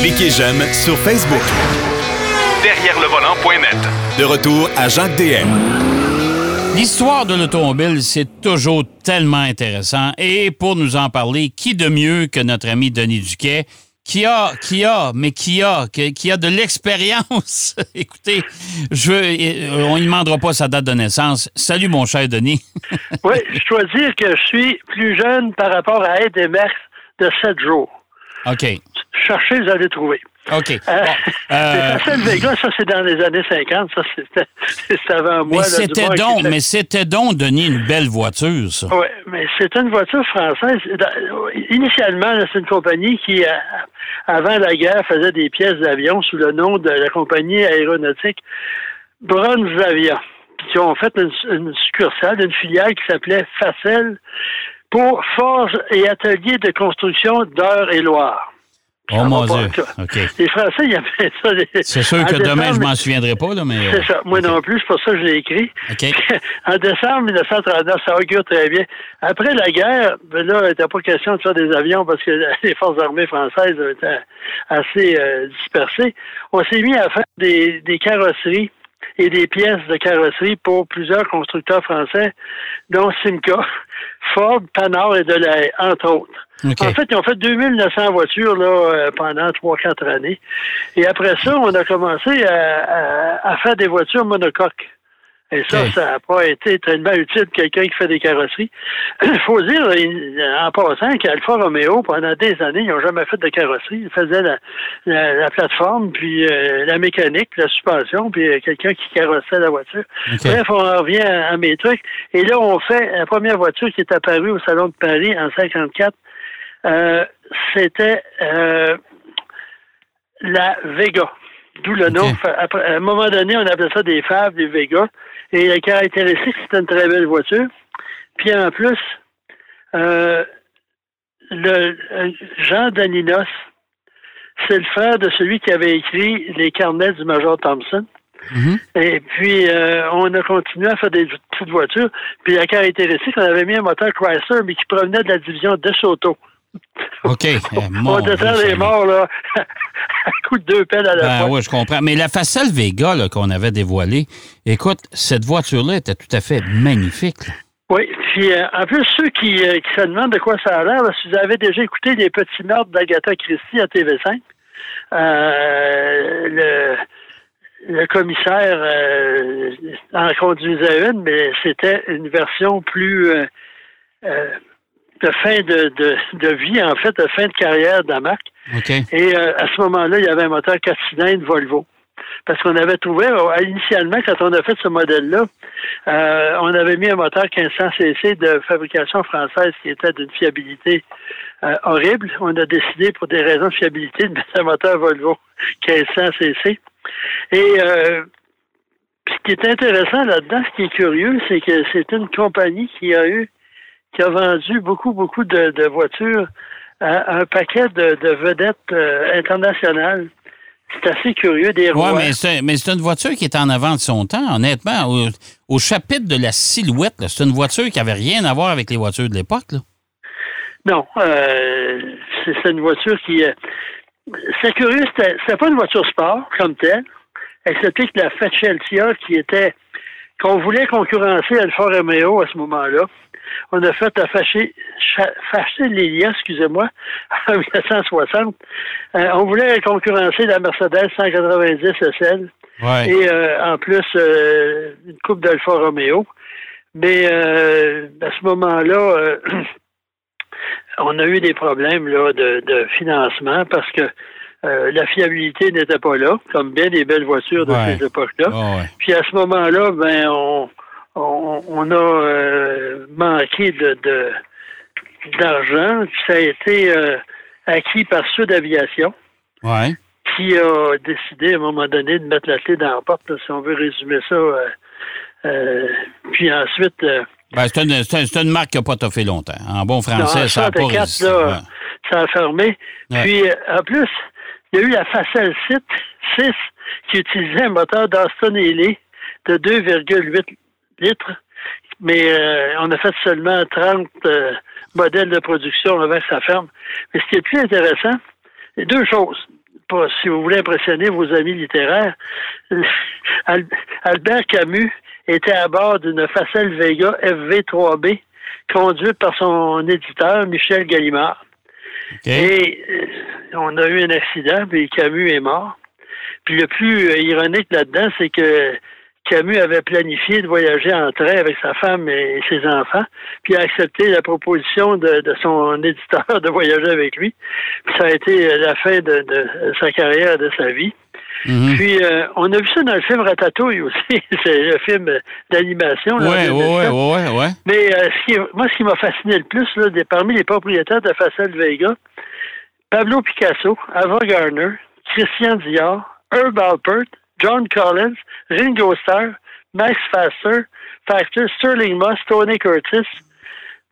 Cliquez j'aime sur Facebook. Derrière le volant.net. De retour à Jacques DM. L'histoire de l'automobile, c'est toujours tellement intéressant. Et pour nous en parler, qui de mieux que notre ami Denis Duquet, qui a, qui a, mais qui a, qui a de l'expérience? Écoutez, je, euh, on ne demandera pas sa date de naissance. Salut, mon cher Denis. oui, je dois dire que je suis plus jeune par rapport à Ed de 7 jours. OK. Cherchez, vous allez trouver. OK. Euh, euh... Vega, ça, c'est dans les années 50. Ça, c'était avant moi. Mais c'était donc, mais c'était donc, Denis, une belle voiture, ça. Oui, mais c'est une voiture française. Initialement, c'est une compagnie qui, euh, avant la guerre, faisait des pièces d'avion sous le nom de la compagnie aéronautique Bronzavia. Ils ont fait une, une succursale, une filiale qui s'appelait Facel pour Forge et Atelier de construction d'Eure-et-Loire. Oh mon Dieu. Les Français, ils avaient ça. C'est sûr que demain, je m'en souviendrai pas, là, mais. C'est ça. Moi non plus, c'est pour ça que je l'ai écrit. en décembre 1939, ça augure très bien. Après la guerre, ben là, il n'était pas question de faire des avions parce que les forces armées françaises étaient assez euh, dispersées. On s'est mis à faire des, des carrosseries et des pièces de carrosserie pour plusieurs constructeurs français, dont Simca, Ford, Panhard et Delahaye, entre autres. En fait, ils ont fait 2900 voitures là, euh, pendant 3-4 années. Et après ça, on a commencé à faire des voitures monocoques. Et ça, ça n'a pas été tellement utile quelqu'un qui fait des carrosseries. Il faut dire, en passant, qu'Alfa Romeo, pendant des années, ils n'ont jamais fait de carrosserie. Ils faisaient la, plateforme, puis euh, la mécanique, la suspension, puis euh, quelqu'un qui carrossait la voiture. Bref, on revient à, mes trucs. Et là, on fait la première voiture qui est apparue au Salon de Paris en 54. Euh, c'était la Vega. D'où le nom. à un moment donné, on appelait ça des Fables, des Vega. Et la caractéristique, c'est une très belle voiture. Puis en plus, euh, le euh, Jean Daninos, c'est le frère de celui qui avait écrit les carnets du Major Thompson. Mm-hmm. Et puis, euh, on a continué à faire des petites voitures. Puis la caractéristique, on avait mis un moteur Chrysler, mais qui provenait de la division de Soto. OK. on était les morts, là, à coup de deux pelles à la ben, fois. Oui, je comprends. Mais la Facel Vega qu'on avait dévoilée, écoute, cette voiture-là était tout à fait magnifique. Oui, puis euh, en plus, ceux qui, euh, qui, se demandent de quoi ça a l'air, si vous avez déjà écouté les petits meurtres d'Agatha Christie à TV5, euh, le, le commissaire en conduisait une, mais c'était une version plus de fin de, de, vie, en fait, de fin de carrière de la marque. Et euh, à ce moment-là, il y avait un moteur 4 cylindres Volvo. Parce qu'on avait trouvé, euh, initialement, quand on a fait ce modèle-là, euh, on avait mis un moteur 1500 cc de fabrication française qui était d'une fiabilité horrible. On a décidé, pour des raisons de fiabilité, de mettre un moteur Volvo 1500 cc. Et ce qui est intéressant là-dedans, ce qui est curieux, c'est que c'est une compagnie qui a eu qui a vendu beaucoup, beaucoup de, voitures à un paquet de, vedettes euh, internationales. C'est assez curieux, des rois. Oui, mais c'est une voiture qui est en avant de son temps, honnêtement. Au, chapitre de la silhouette, c'est une voiture qui n'avait rien à voir avec les voitures de l'époque. Non, euh, c'est une voiture qui... Euh, c'est curieux, c'était pas une voiture sport comme telle, excepté que la Facheltia qui était... qu'on voulait concurrencer Alfa Romeo à ce moment-là, on a fait à fâcher, liens, excusez-moi, en 1960. Euh, on voulait concurrencer la Mercedes 190 SL. Et euh, en plus, euh, une coupe d'Alfa Romeo. Mais à ce moment-là, on a eu des problèmes là, de, financement parce que la fiabilité n'était pas là, comme bien des belles voitures de ces époques-là. Puis à ce moment-là, ben on, on, a euh, manqué de, d'argent. Ça a été euh, acquis par Sud Aviation. Qui a décidé à un moment donné de mettre la clé dans la porte, si on veut résumer ça. Euh, puis ensuite. Ben, c'est, une, une, marque qui n'a pas toffé longtemps. En bon français, ça a pas. Ça a fermé. Puis, en plus, il y a eu la Facel 6 qui utilisait un moteur d'Aston Lee de 2,8 litres, mais euh, on a fait seulement 30 euh, modèles de production avant que ça ferme. Mais ce qui est plus intéressant, deux choses. si vous voulez impressionner vos amis littéraires, Albert Camus était à bord d'une Facel Vega FV3B conduite par son éditeur, Michel Gallimard. Et euh, on a eu un accident, puis Camus est mort. Puis le plus ironique là-dedans, c'est que Camus avait planifié de voyager en train avec sa femme et ses enfants, puis a accepté la proposition de, son éditeur de voyager avec lui. Puis ça a été la fin de, sa carrière, de sa vie. Mhm. Puis euh, on a vu ça dans le film Ratatouille aussi, c'est le film d'animation. Oui, oui, oui, oui. Mais euh, moi, ce qui m'a fasciné le plus, là, parmi les propriétaires de Facel Vega, Pablo Picasso, Ava Garner, Christian Dior, Herb Alpert, John Collins, Ringo Starr, Max Faster, Factor, Sterling Moss, Tony Curtis,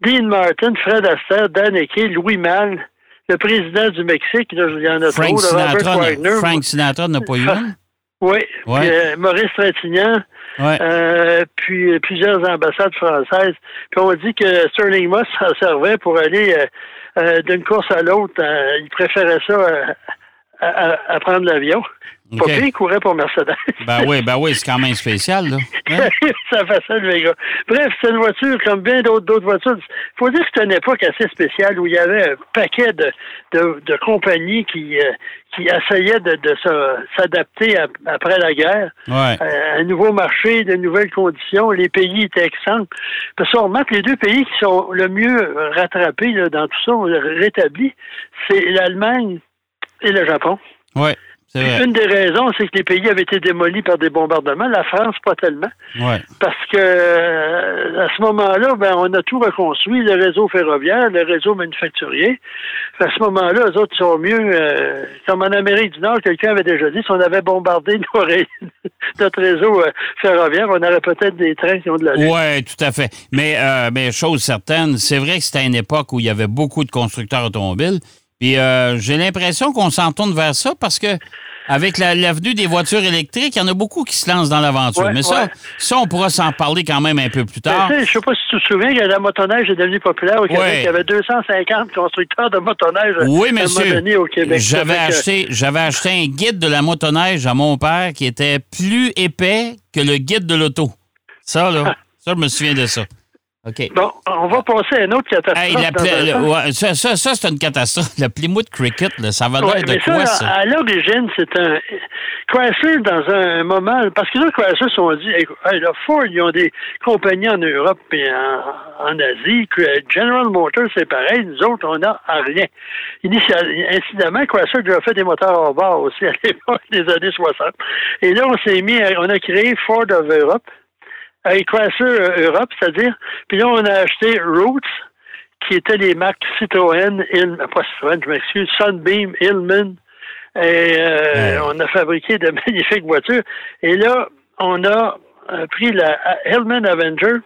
Dean Martin, Fred Astaire, Dan Eke, Louis Mal, le président du Mexique, il y en a Frank trop, Sinatra, Robert Wagner. Frank Sinatra n'a pas eu un? Oui, euh, Maurice Trintignant, euh, puis euh, plusieurs ambassades françaises. Puis on dit que Sterling Moss s'en servait pour aller d'une course à l'autre. il préférait ça à prendre l'avion. Pas okay. il courait pour Mercedes. ben oui, ben oui, c'est quand même spécial, là. Hein? ça fait ça, le gars. Bref, c'est une voiture comme bien d'autres voitures. Il faut dire que c'était une époque assez spéciale où il y avait un paquet de, de, compagnies qui, euh, qui essayaient de, de s'adapter après la guerre ouais. Euh, un nouveau marché, de nouvelles conditions. Les pays étaient exemples. Parce qu'on remarque les deux pays qui sont le mieux rattrapés là, dans tout ça, rétablis, c'est l'Allemagne et le Japon. Une des raisons, c'est que les pays avaient été démolis par des bombardements. La France, pas tellement. Parce que euh, à ce moment-là, ben, on a tout reconstruit, le réseau ferroviaire, le réseau manufacturier. À ce moment-là, eux autres sont mieux. Euh, comme en Amérique du Nord, quelqu'un avait déjà dit, si on avait bombardé notre réseau euh, ferroviaire, on aurait peut-être des trains qui ont de la Oui, tout à fait. Mais, mais chose certaine, c'est vrai que c'était une époque où il y avait beaucoup de constructeurs automobiles. Puis euh, j'ai l'impression qu'on s'en tourne vers ça parce que avec l'avenue des voitures électriques, il y en a beaucoup qui se lancent dans l'aventure. Mais ça, ça, on pourra s'en parler quand même un peu plus tard. je ne sais pas si tu te souviens que la motoneige est devenue populaire au Québec. Il y avait 250 constructeurs de motoneige oui, monsieur. au Québec. J'avais acheté, j'avais acheté un guide de la motoneige à mon père qui était plus épais que le guide de l'auto. Ça, là, ça, je me souviens de ça. Bon, on va passer à une autre catastrophe. ça, ça, ça c'est une catastrophe. Le Plymouth Cricket, ça va l'air de quoi, ça? À l'origine, c'est un. Chrysler, dans un moment. Parce que là, Chrysler sont dit hey, là, Ford, ils ont des compagnies en Europe et en, Asie. General Motors, c'est pareil. Nous autres, on n'a rien. incidemment, Chrysler a fait des moteurs hors bord aussi à l'époque des années 60. Et là, on s'est mis. On a créé Ford of Europe avec Chrysler euh, Europe, c'est-à-dire. Puis là, on a acheté Roots, qui étaient les marques Citroën, Il, pas Citroën, je m'excuse, Sunbeam, Hillman. Et euh, on a fabriqué de magnifiques voitures. Et là, on a euh, pris la Hillman Avenger,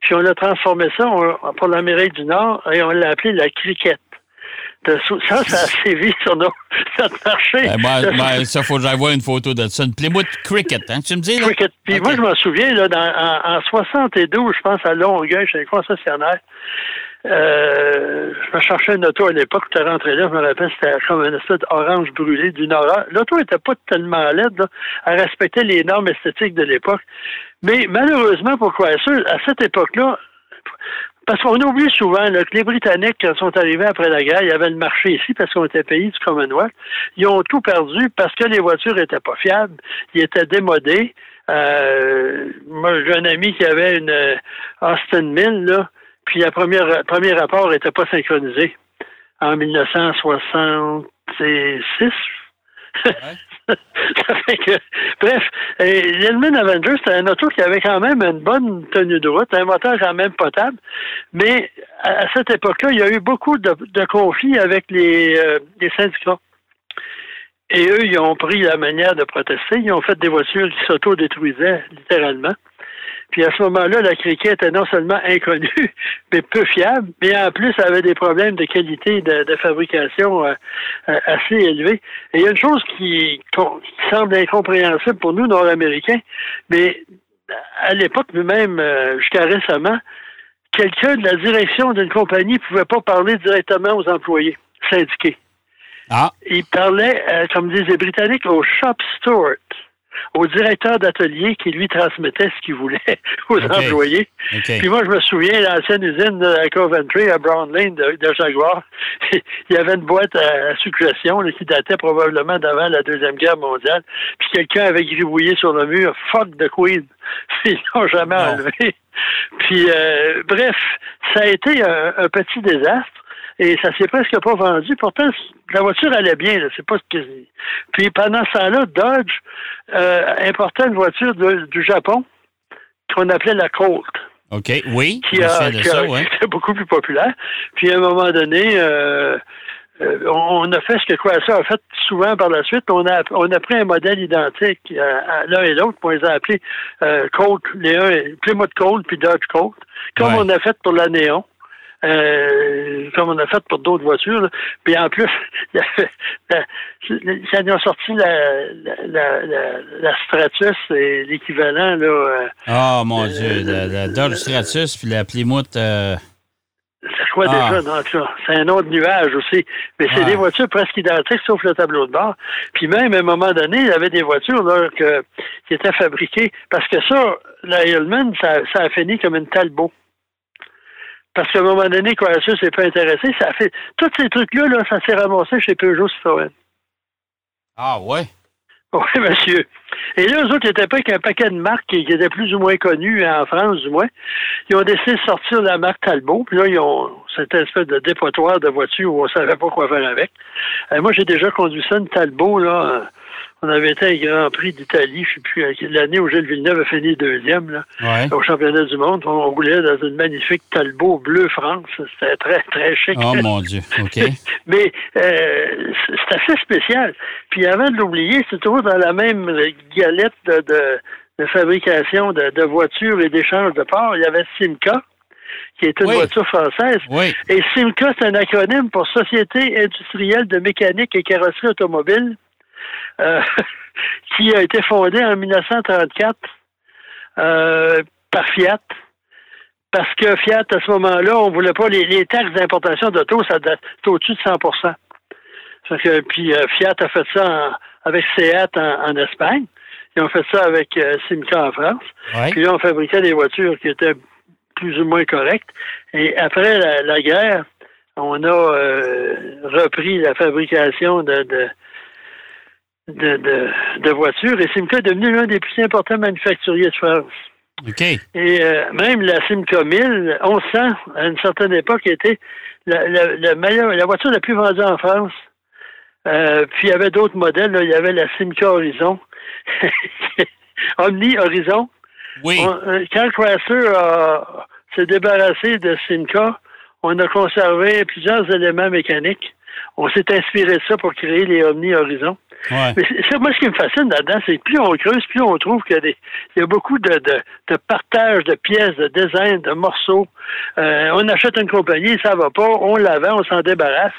puis on a transformé ça pour l'Amérique du Nord et on l'a appelé la Cricket. Ça, ça a sévi sur notre marché. Ben, ben, ben, ça, faut que j'aille voir une photo de ça. Une Plymouth Cricket, hein, tu me dis? Là? Cricket. Puis moi, je me souviens, là, en, en, 72, je pense, à Longueuil, chez un concessionnaire, euh, je me cherchais une auto à l'époque, tu es rentré là, je me rappelle, c'était comme une espèce d'orange brûlée d'une orange. L'auto n'était pas tellement laide, là, elle respectait les normes esthétiques de l'époque. Mais malheureusement, pourquoi ça? À cette époque-là, parce qu'on oublie souvent que les Britanniques, quand sont arrivés après la guerre, il y avait le marché ici parce qu'on était pays du Commonwealth. Ils ont tout perdu parce que les voitures étaient pas fiables, ils étaient démodés. Euh, moi, j'ai un ami qui avait une euh, Austin Mill, là, puis le premier, premier rapport n'était pas synchronisé en 1966. bref, l'Elman Avenger, c'était un auto qui avait quand même une bonne tenue de route, un moteur quand même potable, mais à, cette époque-là, il y a eu beaucoup de, conflits avec les, euh, les syndicats. Et eux, ils ont pris la manière de protester. Ils ont fait des voitures qui s'auto-détruisaient, littéralement. Puis à ce moment-là, la cricket était non seulement inconnue, mais peu fiable, mais en plus, elle avait des problèmes de qualité de, fabrication euh, euh, assez élevés. Et il y a une chose qui, semble incompréhensible pour nous, Nord-Américains, mais à l'époque, même euh, jusqu'à récemment, quelqu'un de la direction d'une compagnie ne pouvait pas parler directement aux employés syndiqués. Ah. Il parlait, euh, comme disent les Britanniques, au shop steward au directeur d'atelier qui lui transmettait ce qu'il voulait aux employés. Puis moi, je me souviens, l'ancienne usine de Coventry à Brown Lane de, Jaguar, il y avait une boîte à, suggestion qui datait probablement d'avant la Deuxième Guerre mondiale. Puis quelqu'un avait gribouillé sur le mur « Fuck the Queen ». Ils l'ont jamais enlevé. Puis, euh, bref, ça a été un petit désastre et ça s'est presque pas vendu. Pourtant, la voiture allait bien. C'est pas ce que. Puis pendant ce temps-là, Dodge euh, importait une voiture du Japon qu'on appelait la Colt. OK, oui. Qui, a, était beaucoup plus populaire. Puis à un moment donné, euh, euh, on a fait ce que ça a fait souvent par la suite. On a, on a pris un modèle identique à, l'un et l'autre, on les a appelés Colt, les un, Plymouth Colt puis Dodge Colt, comme on a fait pour la Néon. Euh, comme on a fait pour d'autres voitures. Puis en plus, ça nous a sorti la, Stratus, c'est l'équivalent. là. oh mon Dieu, la, Dodge Stratus puis la Plymouth. C'est quoi ah. déjà? Donc, c'est un autre nuage aussi. Mais c'est des voitures presque identiques, sauf le tableau de bord. Puis même, à un moment donné, il y avait des voitures là, que, qui étaient fabriquées. Parce que ça, la Hillman, ça, ça a fini comme une Talbot. Parce qu'à un moment donné, ça s'est pas intéressé. Ça fait tous ces trucs-là, là, ça s'est ramassé chez Peugeot Citroën. Ah ouais? Oui, monsieur. Et là, eux autres, ils étaient pas qu'un paquet de marques qui, étaient plus ou moins connues en France, du moins. Ils ont décidé de sortir la marque Talbot. Puis là, ils ont cette espèce de dépotoir de voiture où on savait pas quoi faire avec. Euh, moi, j'ai déjà conduit ça, une Talbot, là, on avait été à Grand Prix d'Italie, je sais plus, l'année où Gilles Villeneuve a fini deuxième là, au championnat du monde. On roulait dans une magnifique Talbot bleu France. C'était très, très chic. Oh mon Dieu, OK. Mais euh, c'est assez spécial. Puis avant de l'oublier, c'est toujours dans la même galette de, fabrication de, voitures et d'échange de parts. Il y avait Simca qui est une voiture française. Et Simca, c'est un acronyme pour Société industrielle de mécanique et carrosserie automobile. Euh, qui a été fondée en 1934 euh, par Fiat. Parce que Fiat, à ce moment-là, on ne voulait pas les, taxes d'importation d'auto, ça au-dessus de 100% Puis euh, Fiat a fait ça avec Seat en, Espagne. Ils ont fait ça avec Simca en France. Puis là, on fabriquait des voitures qui étaient plus ou moins correctes. Et après la, guerre, on a repris la fabrication de, de, de, de voitures et Simca est devenu l'un des plus importants manufacturiers de France. OK. Et euh, même la Simca 1000, on sent, à une certaine époque, était la, la, la voiture la plus vendue en France. Euh, puis il y avait d'autres modèles. Il y avait la Simca Horizon. Omni Horizon. Oui. Euh, quand Chrysler s'est débarrassé de Simca, on a conservé plusieurs éléments mécaniques. On s'est inspiré de ça pour créer les Omni Horizon. Mais c'est, moi, ce qui me fascine là-dedans, c'est que plus on creuse, plus on trouve qu'il y a, y beaucoup de, de, de partage de pièces, de design, de morceaux. Euh, on achète une compagnie, ça va pas, on la vend, on s'en débarrasse.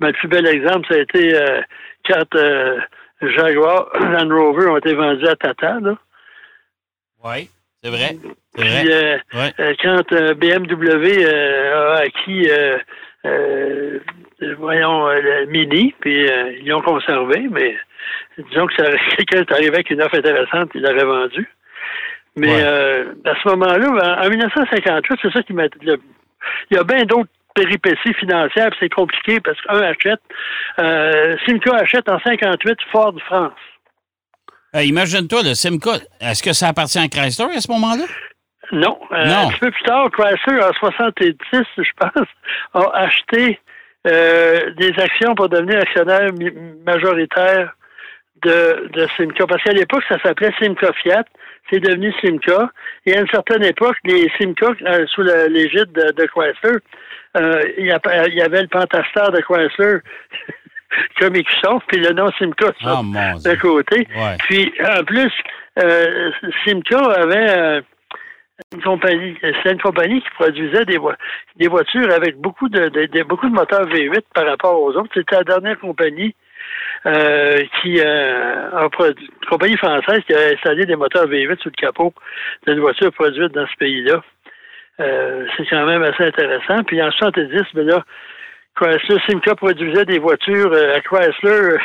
Mais le plus bel exemple, ça a été euh, quand euh, Jaguar, Land Rover ont été vendus à Tata. Oui, c'est vrai. Euh, euh, quand BMW a acquis euh, voyons, euh, le mini, puis euh, ils l'ont conservé, mais disons que quelqu'un est arrivé avec une offre intéressante, il l'aurait vendu. Mais à ce moment-là, en, 1958, c'est ça qui m'a... Il y a bien d'autres péripéties financières, c'est compliqué parce qu'un achète, Simca achète en 58 Ford France. Imagine-toi, le Simca, est-ce que ça appartient à Chrysler à ce moment-là? Non. Un petit peu plus tard, Chrysler, en 70, je pense, a acheté euh, des actions pour devenir actionnaire majoritaire de, de Simca. Parce qu'à l'époque, ça s'appelait Simca Fiat. C'est devenu Simca. Et à une certaine époque, les Simca, euh, sous l'égide de, de, Chrysler, euh, il, y avait le Pentastar de Chrysler comme écusson, puis le nom Simca oh, de côté. Puis, en plus, Simca avait une compagnie, c'est une compagnie qui produisait des, des voitures avec beaucoup de, beaucoup de moteurs V8 par rapport aux autres. C'était la dernière compagnie euh, qui euh, a produit, une compagnie française qui a installé des moteurs V8 sous le capot d'une voiture produite dans ce pays-là. Euh, c'est quand même assez intéressant. Puis en 70, ben là, Chrysler Simca produisait des voitures à Chrysler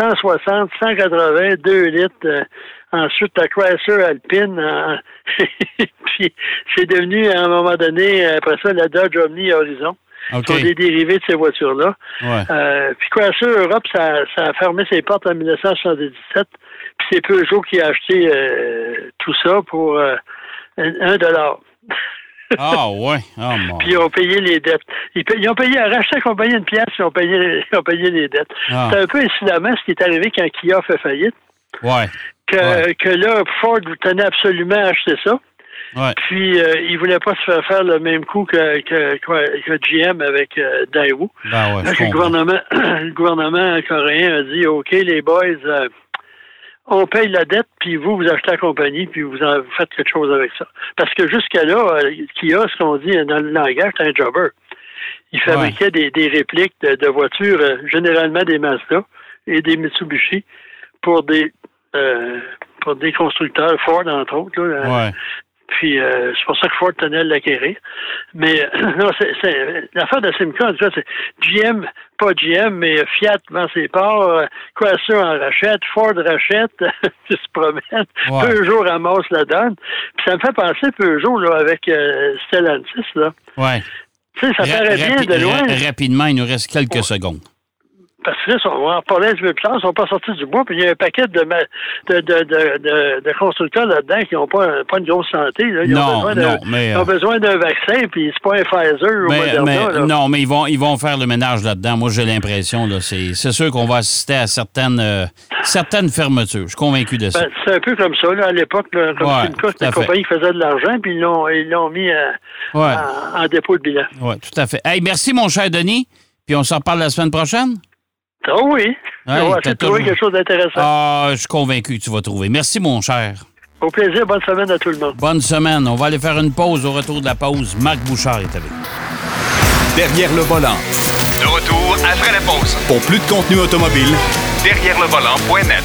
160, 180, 2 litres. Ensuite, la Chrysler Alpine. puis, c'est devenu, à un moment donné, après ça, la Dodge Omni Horizon. Okay. sont des dérivés de ces voitures-là. Ouais. puis Chrysler Europe, ça, ça, a fermé ses portes en 1977. Puis c'est Peugeot qui a acheté tout ça pour un dollar. Ah ouais. Ah, puis ils ont payé les dettes. Ils, ont payé, racheté la compagnie une pièce, ils ont payé, ils ont payé les dettes. Ah. C'est un peu incidemment ce qui est arrivé quand Kia fait faillite. Ouais. Que, que là, Ford tenait absolument à acheter ça. Ouais. Puis euh, il voulait pas se faire faire le même coup que, que, que GM avec euh, Daewoo. Ben ouais, le gouvernement, le gouvernement coréen a dit OK les boys, euh, on paye la dette, puis vous, vous achetez la compagnie, puis vous, en, faites quelque chose avec ça. Parce que jusqu'à là, euh, Kia, ce qu'on dit dans le langage, c'est un jobber. Il fabriquait des, des, répliques de, voitures, euh, généralement des Mazda et des Mitsubishi, pour des euh, pour des constructeurs, Ford entre autres. Là, ouais. Puis euh, c'est pour ça que Ford tenait à l'acquérir. Mais non, c'est, l'affaire de Simca, en tout cas, c'est GM, pas GM, mais Fiat vend ses parts, euh, Chrysler en rachète, Ford rachète, qui se promène, ouais. Peugeot ramasse la donne. Puis ça me fait penser Peugeot là, avec euh, Stellantis. Là. Ouais. Tu sais, ça paraît bien de loin. Rapidement, il nous reste quelques secondes. Parce que là, on va en tard, ils sont pas sortis du bois, puis il y a un paquet de, de, de, de, de constructeurs là-dedans qui n'ont pas, pas une grosse santé. Là. Ils, non, ont besoin non, mais, ils ont besoin d'un vaccin, puis c'est pas un Pfizer mais, ou Moderna. Mais, là. non, mais ils vont, ils vont faire le ménage là-dedans. Moi, j'ai l'impression. C'est, sûr qu'on va assister à certaines, euh, certaines fermetures. Je suis convaincu de ça. Ben, c'est un peu comme ça. Là, à l'époque, comme Ouais, une de l'argent, puis ils l'ont, mis à- Ouais. en, en dépôt de bilan. Oui, tout à fait. Hey, merci, mon cher Denis. Puis on s'en reparle la semaine prochaine? Ah oui, on Hey, essayer de trouver toujours- quelque chose d'intéressant. Ah, je suis convaincu que tu vas trouver. Merci, mon cher. Au plaisir, bonne semaine à tout le monde. Bonne semaine. On va aller faire une pause. Au retour de la pause, Marc Bouchard est avec nous. Derrière le volant. De retour après la pause. Pour plus de contenu automobile, Derrière le volant.net.